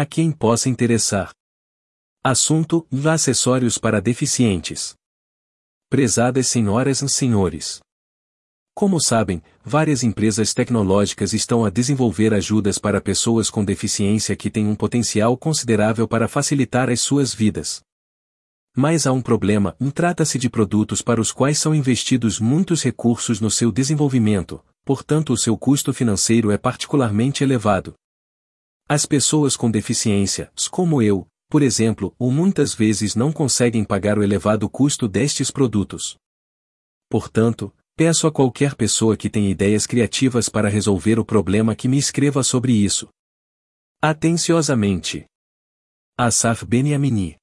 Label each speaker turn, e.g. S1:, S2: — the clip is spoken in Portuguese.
S1: A quem possa interessar. Assunto: Acessórios para deficientes. Prezadas senhoras e senhores. Como sabem, várias empresas tecnológicas estão a desenvolver ajudas para pessoas com deficiência que têm um potencial considerável para facilitar as suas vidas. Mas há um problema, trata-se de produtos para os quais são investidos muitos recursos no seu desenvolvimento, portanto o seu custo financeiro é particularmente elevado. As pessoas com deficiência, como eu, por exemplo, ou muitas vezes não conseguem pagar o elevado custo destes produtos. Portanto, Peço a qualquer pessoa que tenha ideias criativas para resolver o problema que me escreva sobre isso. Atenciosamente. Asaf Beniamini